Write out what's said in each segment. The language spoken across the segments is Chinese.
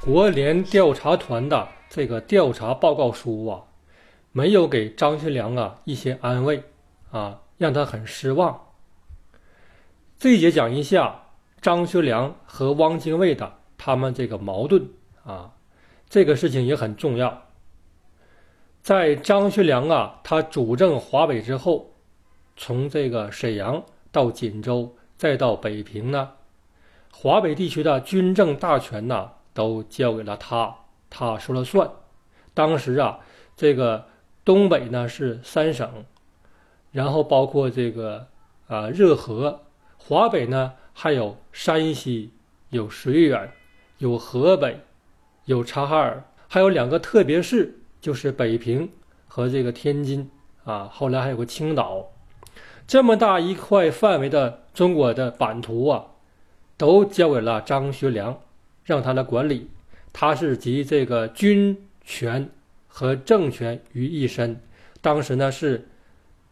国联调查团的这个调查报告书啊，没有给张学良啊一些安慰啊，让他很失望。这一节讲一下张学良和汪精卫的他们这个矛盾啊，这个事情也很重要。在张学良啊，他主政华北之后，从这个沈阳到锦州，再到北平呢，华北地区的军政大权呐，都交给了他，他说了算。当时啊，这个东北呢是三省，然后包括这个啊热河，华北呢还有山西，有绥远，有河北，有察哈尔，还有两个特别市。就是北平和这个天津啊，后来还有个青岛，这么大一块范围的中国的版图啊，都交给了张学良，让他来管理。他是集这个军权和政权于一身。当时呢是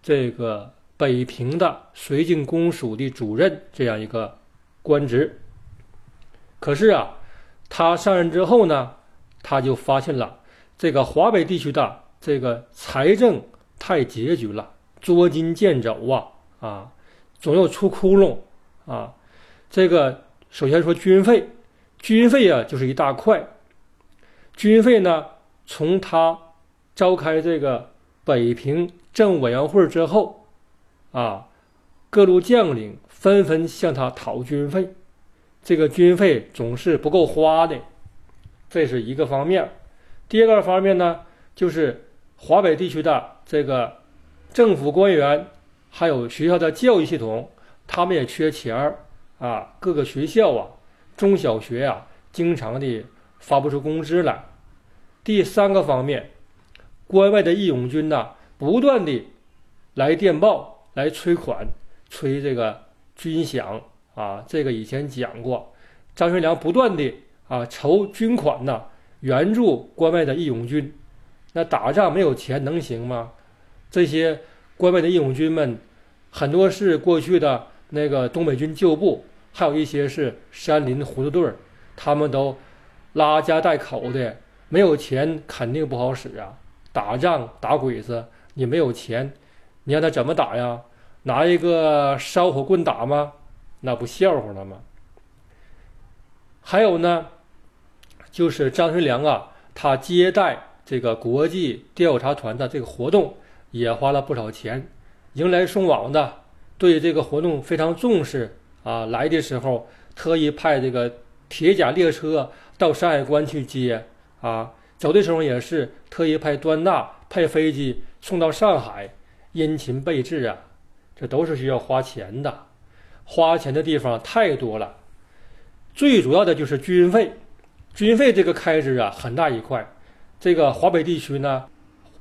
这个北平的绥靖公署的主任这样一个官职。可是啊，他上任之后呢，他就发现了。这个华北地区的这个财政太拮据了，捉襟见肘啊啊，总要出窟窿啊。这个首先说军费，军费啊就是一大块。军费呢，从他召开这个北平政委员会之后啊，各路将领纷纷向他讨军费，这个军费总是不够花的，这是一个方面。第二个方面呢，就是华北地区的这个政府官员，还有学校的教育系统，他们也缺钱儿啊。各个学校啊，中小学啊，经常的发不出工资来。第三个方面，关外的义勇军呢，不断的来电报、来催款、催这个军饷啊。这个以前讲过，张学良不断的啊筹军款呢。援助关外的义勇军，那打仗没有钱能行吗？这些关外的义勇军们，很多是过去的那个东北军旧部，还有一些是山林胡子队儿，他们都拉家带口的，没有钱肯定不好使啊！打仗打鬼子，你没有钱，你让他怎么打呀？拿一个烧火棍打吗？那不笑话了吗？还有呢？就是张学良啊，他接待这个国际调查团的这个活动，也花了不少钱，迎来送往的，对这个活动非常重视啊。来的时候特意派这个铁甲列车到山海关去接啊，走的时候也是特意派端纳派飞机送到上海，殷勤备至啊。这都是需要花钱的，花钱的地方太多了，最主要的就是军费。军费这个开支啊，很大一块。这个华北地区呢，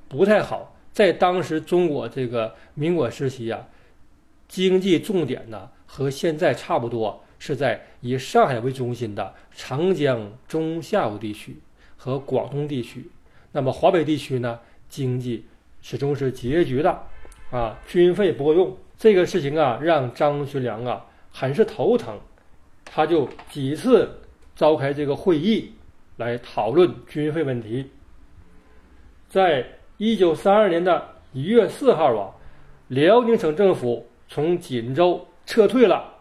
不太好。在当时中国这个民国时期啊，经济重点呢和现在差不多，是在以上海为中心的长江中下游地区和广东地区。那么华北地区呢，经济始终是拮据的啊，军费不够用。这个事情啊，让张学良啊很是头疼，他就几次。召开这个会议来讨论军费问题。在一九三二年的一月四号啊，辽宁省政府从锦州撤退了，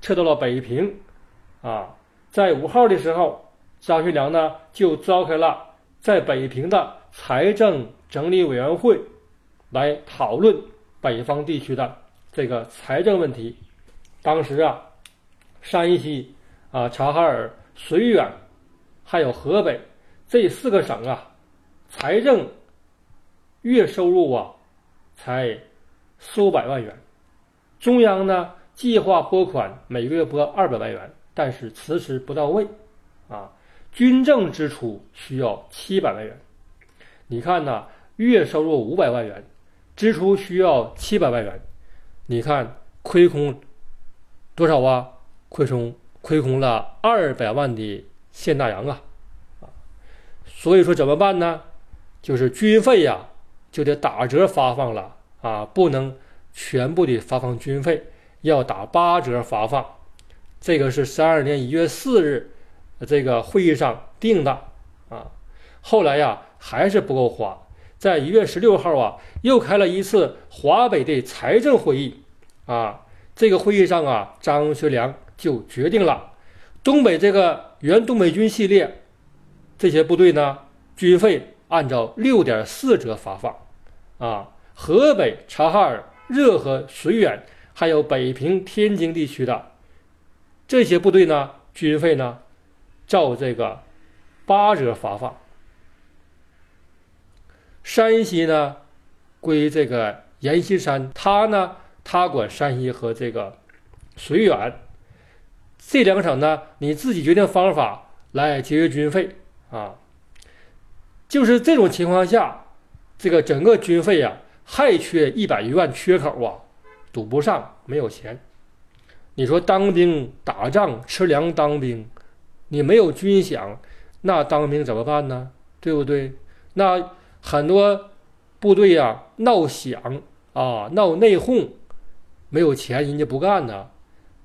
撤到了北平。啊，在五号的时候，张学良呢就召开了在北平的财政整理委员会，来讨论北方地区的这个财政问题。当时啊，山西啊，察哈尔。绥远，还有河北这四个省啊，财政月收入啊，才数百万元。中央呢计划拨款每个月拨二百万元，但是迟迟不到位啊。军政支出需要七百万元。你看呢，月收入五百万元，支出需要七百万元，你看亏空多少啊？亏空。亏空了二百万的现大洋啊，啊，所以说怎么办呢？就是军费呀，就得打折发放了啊，不能全部的发放军费，要打八折发放。这个是三二年一月四日这个会议上定的啊。后来呀，还是不够花，在一月十六号啊，又开了一次华北的财政会议啊。这个会议上啊，张学良就决定了，东北这个原东北军系列这些部队呢，军费按照六点四折发放啊。河北、察哈尔、热河、绥远，还有北平、天津地区的这些部队呢，军费呢，照这个八折发放。山西呢，归这个阎锡山，他呢，他管山西和这个绥远这两省呢，你自己决定方法来节约军费啊。就是这种情况下，这个整个军费呀。还缺一百余万缺口啊，赌不上，没有钱。你说当兵打仗吃粮当兵，你没有军饷，那当兵怎么办呢？对不对？那很多部队呀闹饷啊，闹内讧，没有钱人家不干呢。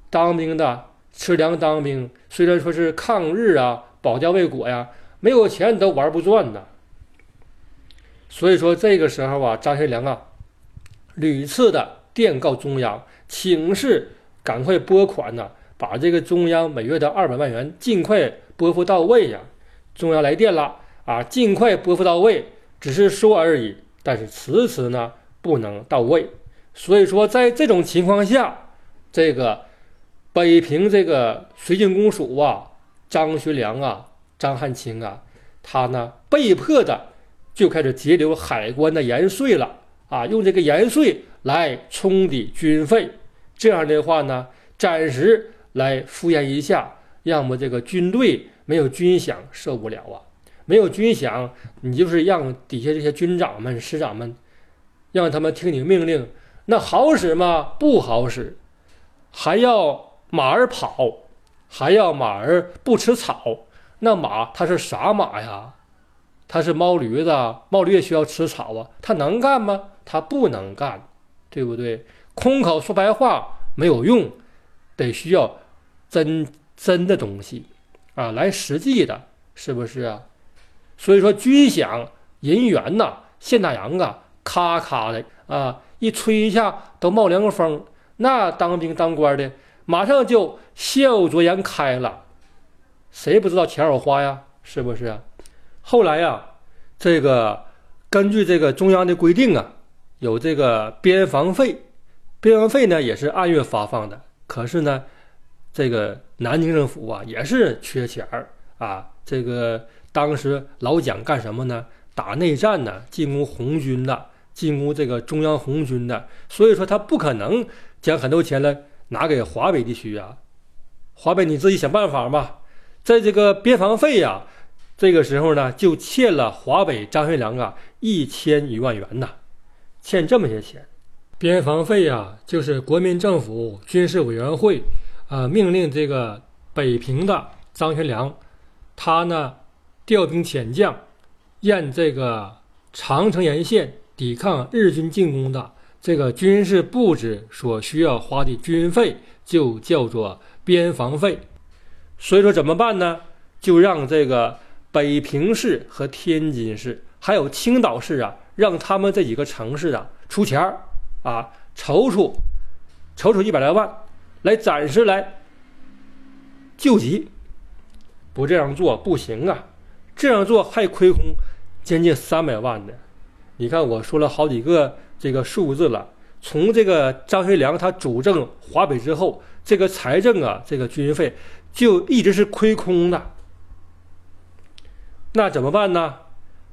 当兵的吃粮当兵，虽然说是抗日啊，保家卫国呀，没有钱你都玩不转呢。所以说这个时候啊，张学良啊，屡次的电告中央，请示赶快拨款呢，把这个中央每月的二百万元尽快拨付到位呀。中央来电了啊，尽快拨付到位，只是说而已，但是迟迟呢不能到位。所以说在这种情况下，这个北平这个绥靖公署啊，张学良啊，张汉卿啊，他呢被迫的。就开始截留海关的盐税了啊，用这个盐税来冲抵军费，这样的话呢，暂时来敷衍一下，要么这个军队没有军饷受不了啊，没有军饷，你就是让底下这些军长们、师长们，让他们听你命令，那好使吗？不好使，还要马儿跑，还要马儿不吃草，那马它是啥马呀？它是毛驴子，毛驴也需要吃草啊，它能干吗？他不能干，对不对？空口说白话没有用，得需要真真的东西啊，来实际的，是不是啊？所以说军饷、银元呐，现大洋啊，咔咔的啊，一吹一下都冒凉风，那当兵当官的马上就笑逐颜开了，谁不知道钱好花呀？是不是？后来呀，这个根据这个中央的规定啊，有这个边防费，边防费呢也是按月发放的。可是呢，这个南京政府啊也是缺钱儿啊。这个当时老蒋干什么呢？打内战呢，进攻红军的，进攻这个中央红军的。所以说他不可能将很多钱呢拿给华北地区啊。华北你自己想办法吧，在这个边防费呀。这个时候呢，就欠了华北张学良啊一千余万元呐，欠这么些钱，边防费呀，就是国民政府军事委员会啊命令这个北平的张学良，他呢调兵遣将，沿这个长城沿线抵抗日军进攻的这个军事布置所需要花的军费，就叫做边防费。所以说怎么办呢？就让这个。北平市和天津市，还有青岛市啊，让他们这几个城市啊出钱儿啊，筹出，筹出一百来万，来暂时来救急。不这样做不行啊，这样做还亏空将近三百万呢。你看我说了好几个这个数字了，从这个张学良他主政华北之后，这个财政啊，这个军费就一直是亏空的。那怎么办呢？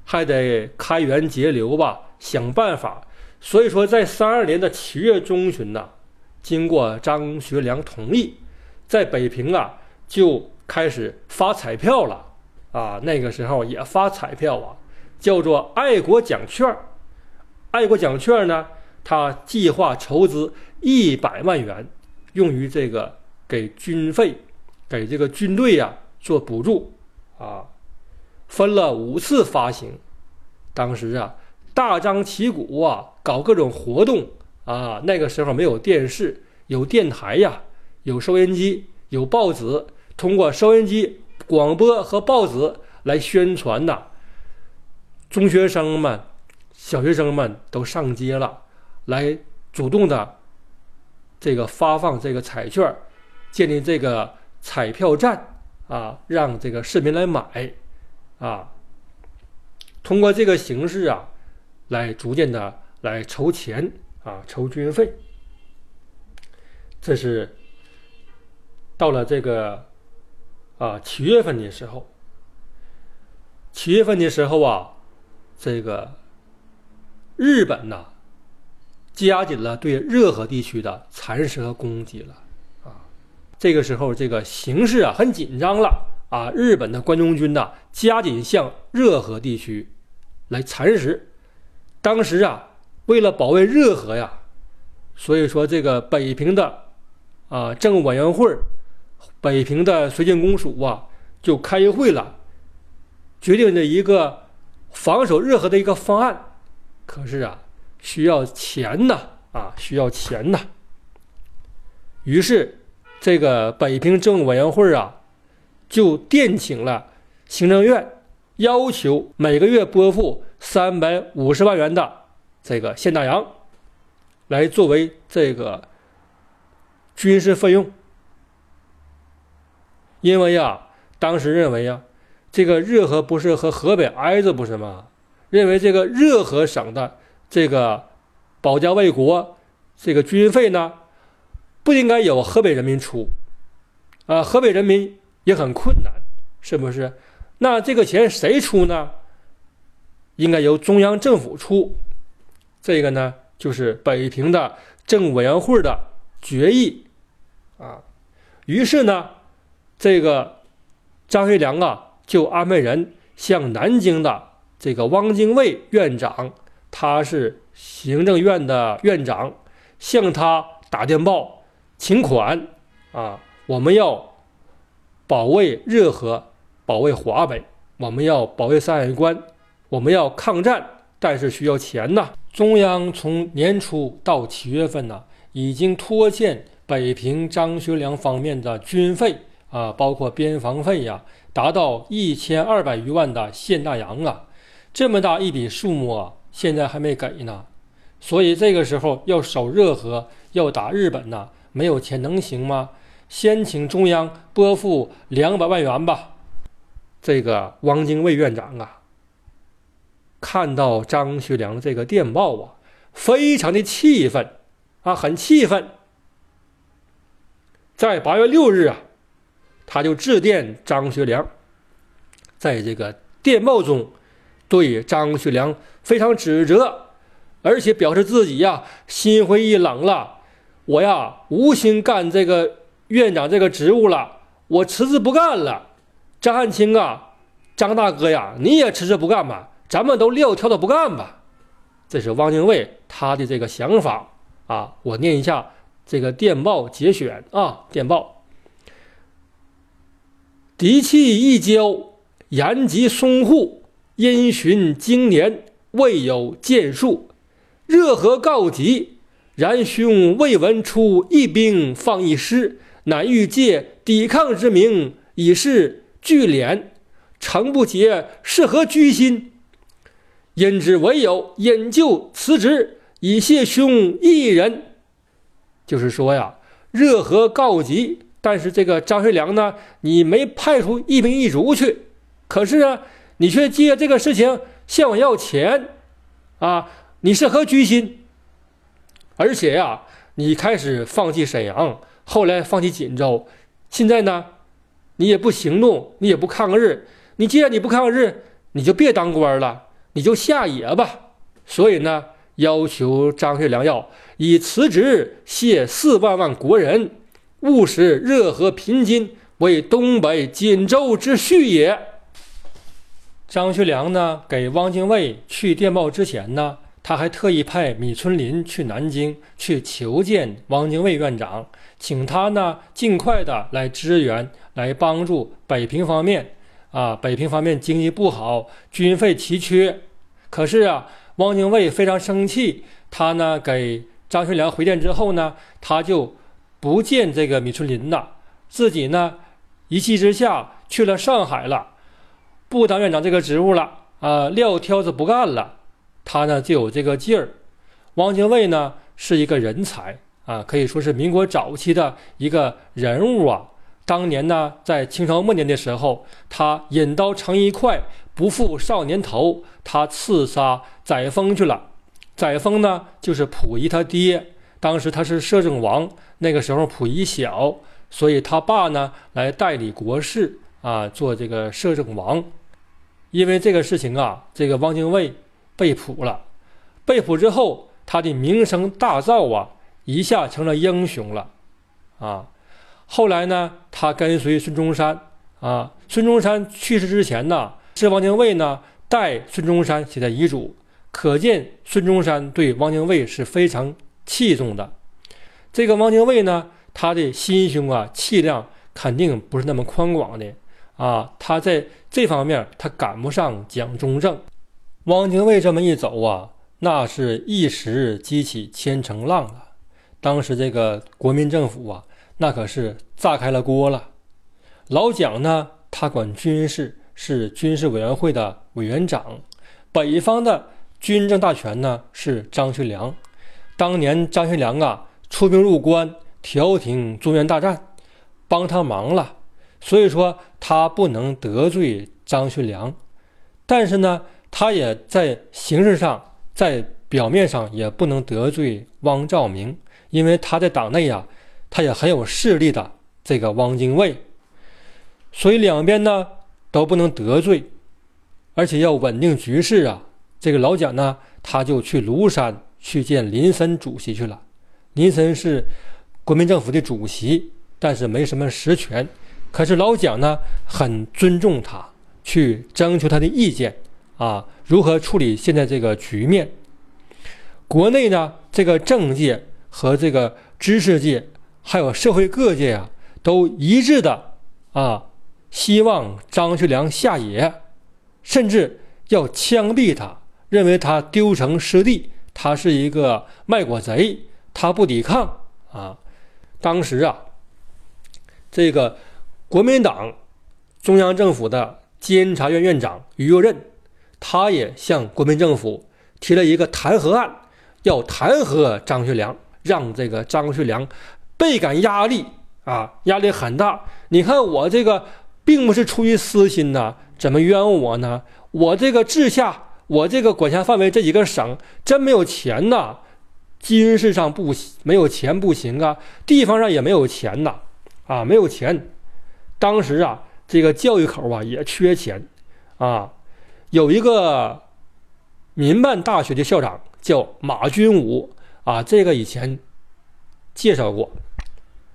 还得开源节流吧，想办法。所以说，在三二年的七月中旬呢，经过张学良同意，在北平啊就开始发彩票了啊。那个时候也发彩票啊，叫做爱国奖券。爱国奖券呢，他计划筹资一百万元，用于这个给军费，给这个军队呀做补助啊。分了五次发行，当时啊，大张旗鼓啊，搞各种活动啊。那个时候没有电视，有电台呀，有收音机，有报纸通过收音机、广播和报纸来宣传呐。中学生们、小学生们都上街了，来主动的这个发放这个彩券，建立这个彩票站啊，让这个市民来买啊。通过这个形式啊，来逐渐的来筹钱啊，筹军费。这是到了这个啊七月份的时候，七月份的时候啊，这个日本呐加紧了对热河地区的蚕食和攻击了啊。这个时候，这个形势啊很紧张了啊。日本的关东军呐加紧向热河地区来蚕食。当时啊，为了保卫热河呀，所以说这个北平的。啊，政务委员会北平的绥靖公署啊，就开会了，决定的一个防守热河的一个方案。可是啊，需要钱呐，啊，需要钱呐。于是，这个北平政务委员会啊，就电请了行政院，要求每个月拨付三百五十万元的这个现大洋，来作为这个。军事费用，因为呀，当时认为呀，这个热河不是和河北挨着不是吗？认为这个热河省的这个保家卫国这个军费呢，不应该由河北人民出，啊，河北人民也很困难，是不是？那这个钱谁出呢？应该由中央政府出，这个呢，就是北平的政委员会的决议。啊，于是呢，这个张学良啊，就安排人向南京的这个汪精卫院长，他是行政院的院长，向他打电报请款啊，我们要保卫热河，保卫华北，我们要保卫山海关，我们要抗战，但是需要钱呐。中央从年初到七月份呢，已经拖欠。北平张学良方面的军费啊，包括边防费呀，达到一千二百余万的现大洋啊，这么大一笔数目啊，现在还没给呢。所以这个时候要守热河，要打日本呐，没有钱能行吗？先请中央拨付两百万元吧。这个汪精卫院长啊，看到张学良这个电报啊，非常的气愤啊，很气愤。在八月六日啊，他就致电张学良，在这个电报中，对张学良非常指责，而且表示自己呀心灰意冷了。我呀无心干这个院长这个职务了，我辞职不干了。张汉卿啊，张大哥呀，你也辞职不干吧？咱们都撂挑子不干吧？这是汪精卫他的这个想法啊，我念一下。这个电报节选啊，电报：敌气一交，延吉淞沪，因循经年，未有建树。热河告急，然兄未闻出一兵放一师，乃欲借抵抗之名，以示聚敛。诚不解是何居心？因之唯有引咎辞职，以谢兄一人。就是说呀，热河告急，但是这个张学良呢，你没派出一兵一卒去，可是呢，你却借这个事情向我要钱，啊，你是何居心？而且呀，你开始放弃沈阳，后来放弃锦州，现在呢，你也不行动，你也不抗日，你既然你不抗日，你就别当官了，你就下野吧。所以呢。要求张学良要以辞职谢四万万国人，务使热河平津为东北锦州之序也。张学良呢，给汪精卫去电报之前呢，他还特意派米春林去南京去求见汪精卫院长，请他呢尽快的来支援，来帮助北平方面。啊，北平方面经济不好，军费奇缺，可是啊。汪精卫非常生气，他呢给张学良回电之后呢，他就不见这个米春林了，自己呢一气之下去了上海了，不当院长这个职务了啊，撂挑子不干了。他呢就有这个劲儿。汪精卫呢是一个人才啊，可以说是民国早期的一个人物啊。当年呢，在清朝末年的时候，他引刀成一快，不负少年头，他刺杀载沣去了。载沣呢，就是溥仪他爹，当时他是摄政王，那个时候溥仪小，所以他爸呢来代理国事啊，做这个摄政王。因为这个事情啊，这个汪精卫被捕了，被捕之后，他的名声大噪啊，一下成了英雄了，啊。后来呢，他跟随孙中山啊。孙中山去世之前呢，是汪精卫呢代孙中山写的遗嘱，可见孙中山对汪精卫是非常器重的。这个汪精卫呢，他的心胸啊、气量肯定不是那么宽广的啊。他在这方面他赶不上蒋中正。汪精卫这么一走啊，那是一时激起千层浪啊。当时这个国民政府啊。那可是炸开了锅了。老蒋呢，他管军事，是军事委员会的委员长。北方的军政大权呢是张学良。当年张学良啊出兵入关，调停中原大战，帮他忙了，所以说他不能得罪张学良。但是呢，他也在形式上，在表面上也不能得罪汪兆铭，因为他在党内呀。他也很有势力的这个汪精卫，所以两边呢都不能得罪，而且要稳定局势啊。这个老蒋呢，他就去庐山去见林森主席去了。林森是国民政府的主席，但是没什么实权。可是老蒋呢，很尊重他，去征求他的意见啊，如何处理现在这个局面？国内呢，这个政界和这个知识界。还有社会各界啊，都一致的啊，希望张学良下野，甚至要枪毙他，认为他丢城失地，他是一个卖国贼，他不抵抗啊。当时啊，这个国民党中央政府的监察院院长于右任，他也向国民政府提了一个弹劾案，要弹劾张学良，让这个张学良。倍感压力啊，压力很大。你看我这个并不是出于私心呐，怎么冤枉我呢？我这个治下，我这个管辖范围这几个省真没有钱呐，军事上不行没有钱不行啊，地方上也没有钱呐，啊，没有钱。当时啊，这个教育口啊也缺钱啊，有一个民办大学的校长叫马君武啊，这个以前介绍过。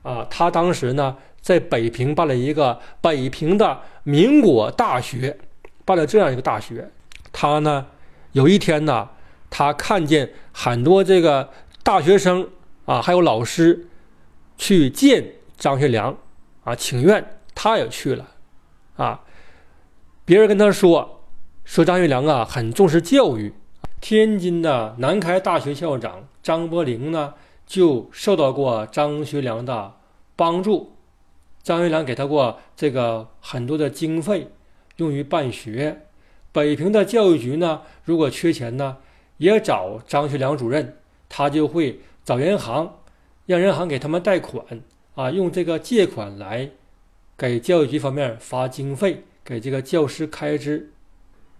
啊，他当时呢在北平办了一个北平的民国大学，办了这样一个大学。他呢有一天呢，他看见很多这个大学生啊，还有老师去见张学良啊请愿，他也去了。啊，别人跟他说说张学良啊很重视教育。天津的南开大学校长张伯苓呢就受到过张学良的。帮助张学良给他过这个很多的经费，用于办学。北平的教育局呢，如果缺钱呢，也找张学良主任，他就会找银行，让银行给他们贷款啊，用这个借款来给教育局方面发经费，给这个教师开支。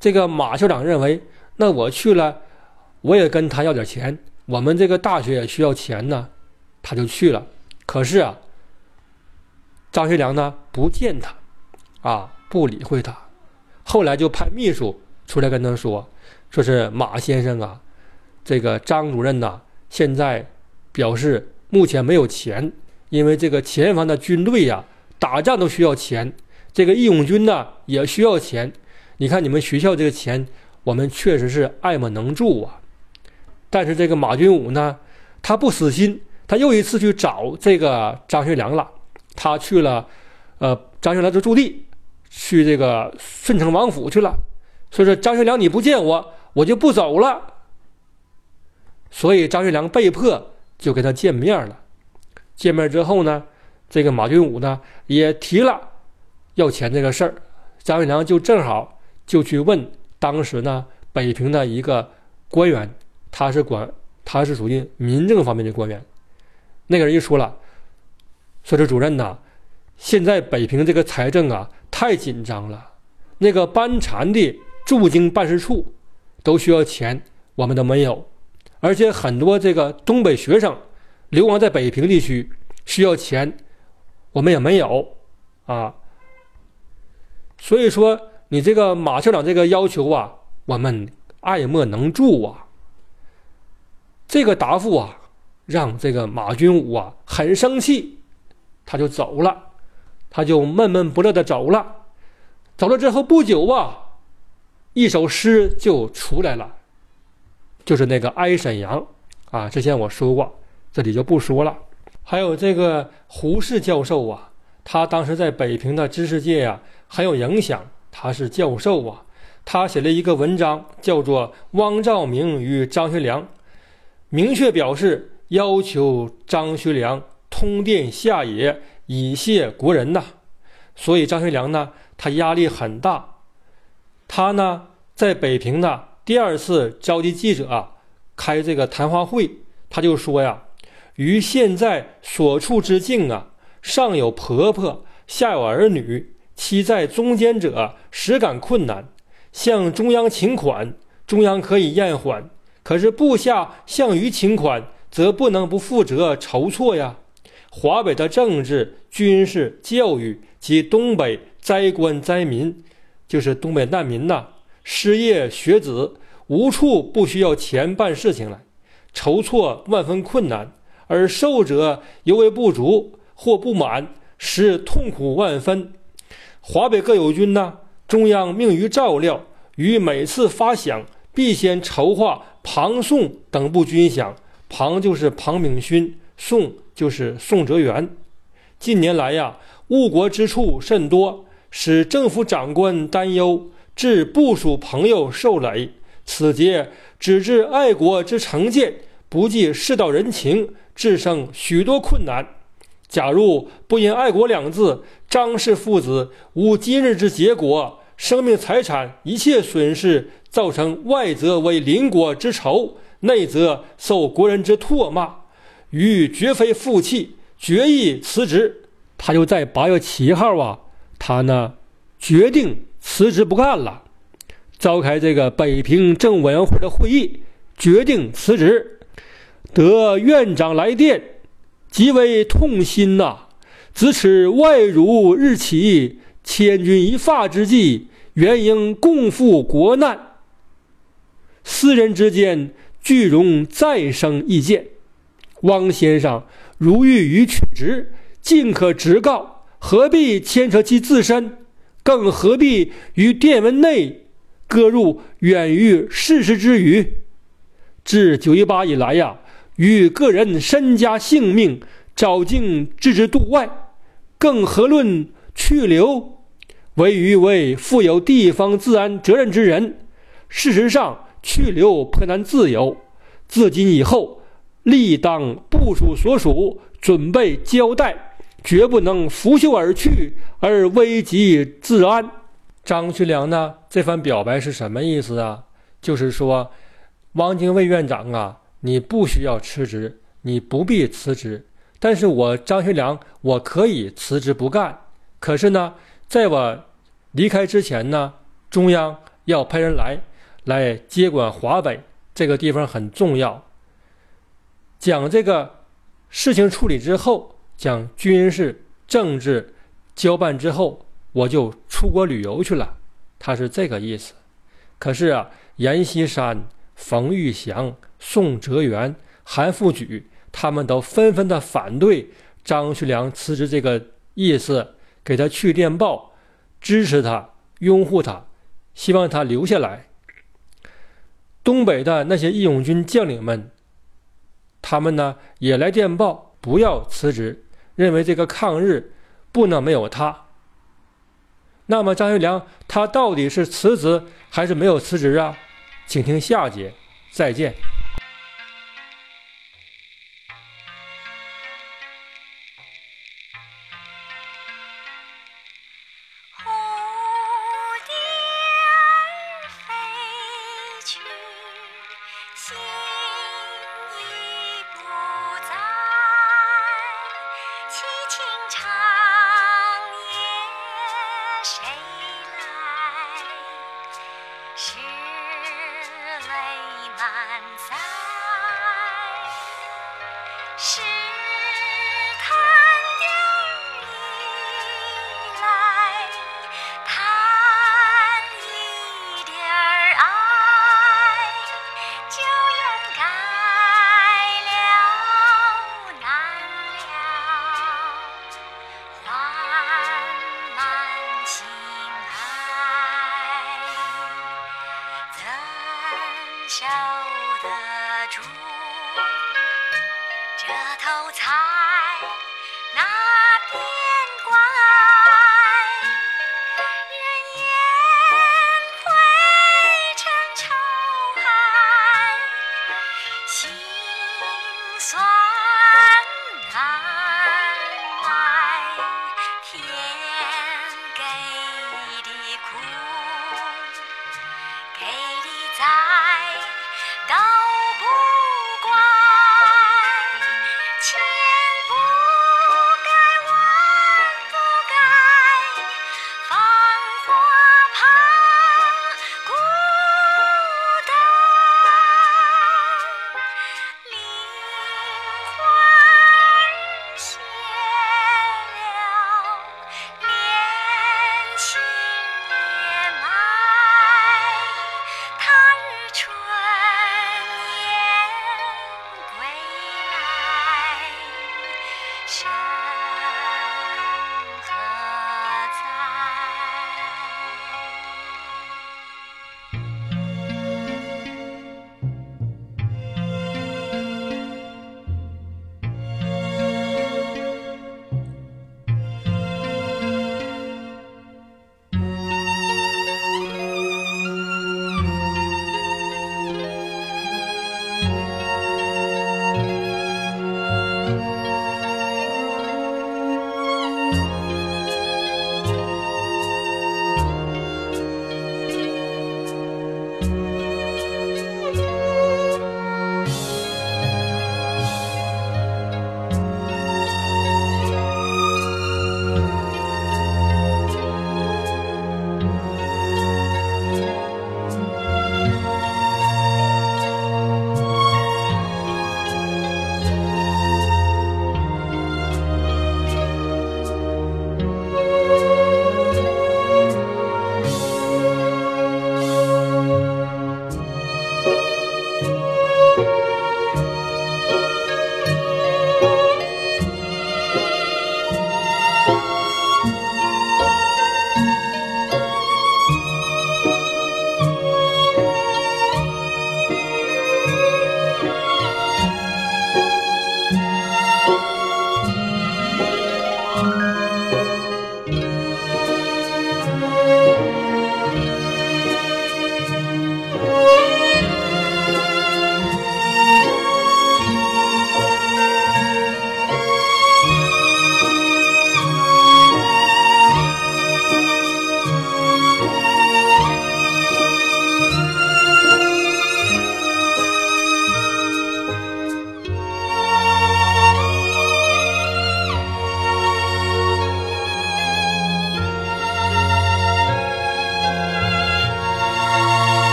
这个马校长认为，那我去了，我也跟他要点钱，我们这个大学也需要钱呢，他就去了。可是啊。张学良呢不见他，啊不理会他，后来就派秘书出来跟他说，说是马先生啊，这个张主任呐，现在表示目前没有钱，因为这个前方的军队呀打仗都需要钱，这个义勇军呢也需要钱，你看你们学校这个钱，我们确实是爱莫能助啊。但是这个马军武呢，他不死心，他又一次去找这个张学良了。他去了，呃，张学良的驻地，去这个顺城王府去了。所以说，张学良你不见我，我就不走了。所以张学良被迫就跟他见面了。见面之后呢，这个马军武呢也提了要钱这个事儿，张学良就正好就去问当时呢北平的一个官员，他是管他是属于民政方面的官员，那个人就说了，说这主任呐，现在北平这个财政啊太紧张了，那个班禅的驻京办事处都需要钱，我们都没有，而且很多这个东北学生流亡在北平地区需要钱。我们也没有，啊，所以说你这个马校长这个要求啊，我们爱莫能助啊。这个答复啊，让这个马君武啊很生气，他就走了，他就闷闷不乐的走了。走了之后不久啊，一首诗就出来了，就是那个《哀沈阳》啊，之前我说过，这里就不说了。还有这个胡适教授啊，他当时在北平的知识界呀很有影响。他是教授啊，他写了一个文章，叫做《汪兆铭与张学良》，明确表示要求张学良通电下野，以谢国人呐。所以张学良呢，他压力很大。他呢，在北平呢第二次召集记者啊，开这个谈话会，他就说呀。于现在所处之境啊，上有婆婆，下有儿女，其在中间者实感困难。向中央请款，中央可以延缓；可是部下向于请款，则不能不负责筹措呀。华北的政治、军事、教育及东北灾官灾民，就是东北难民呐，失业学子，无处不需要钱办事情来，筹措万分困难。而受者尤为不足或不满，使痛苦万分。华北各友军呢，中央命于照料，于每次发饷，必先筹划庞宋等部军饷。庞就是庞炳勋，宋就是宋哲元。近年来呀，误国之处甚多，使政府长官担忧，致部属朋友受累。此节只知爱国之成见，不计世道人情。致生许多困难。假如不因“爱国”两字，张氏父子无今日之结果，生命财产一切损失，造成外则为邻国之仇，内则受国人之唾骂，余绝非负气，决意辞职。他就在八月七号啊，他呢决定辞职不干了，召开这个北平政委员会的会议，决定辞职。得院长来电，极为痛心呐！自此外辱日起，千钧一发之际，原应共赴国难。私人之间，俱容再生意见。汪先生如欲予取职，尽可直告，何必牵扯其自身？更何必于电文内搁入远于事实之语？自九一八以来呀。与个人身家性命早竟置之度外，更何论去留？唯余为负有地方治安责任之人。事实上，去留颇难自由。自今以后，立当部署所属，准备交代，绝不能拂袖而去而危及治安。张学良呢？这番表白是什么意思啊？就是说，汪精卫院长啊。你不需要辞职，你不必辞职。但是我张学良，我可以辞职不干。可是呢，在我离开之前呢，中央要派人来，来接管华北这个地方很重要。讲这个事情处理之后，讲军事政治交办之后，我就出国旅游去了。他是这个意思。可是啊，阎锡山、冯玉祥。宋哲元、韩复榘，他们都纷纷的反对张学良辞职这个意思，给他去电报，支持他、拥护他，希望他留下来。东北的那些义勇军将领们，他们呢也来电报，不要辞职，认为这个抗日不能没有他。那么张学良他到底是辞职还是没有辞职啊？请听下节，再见。那边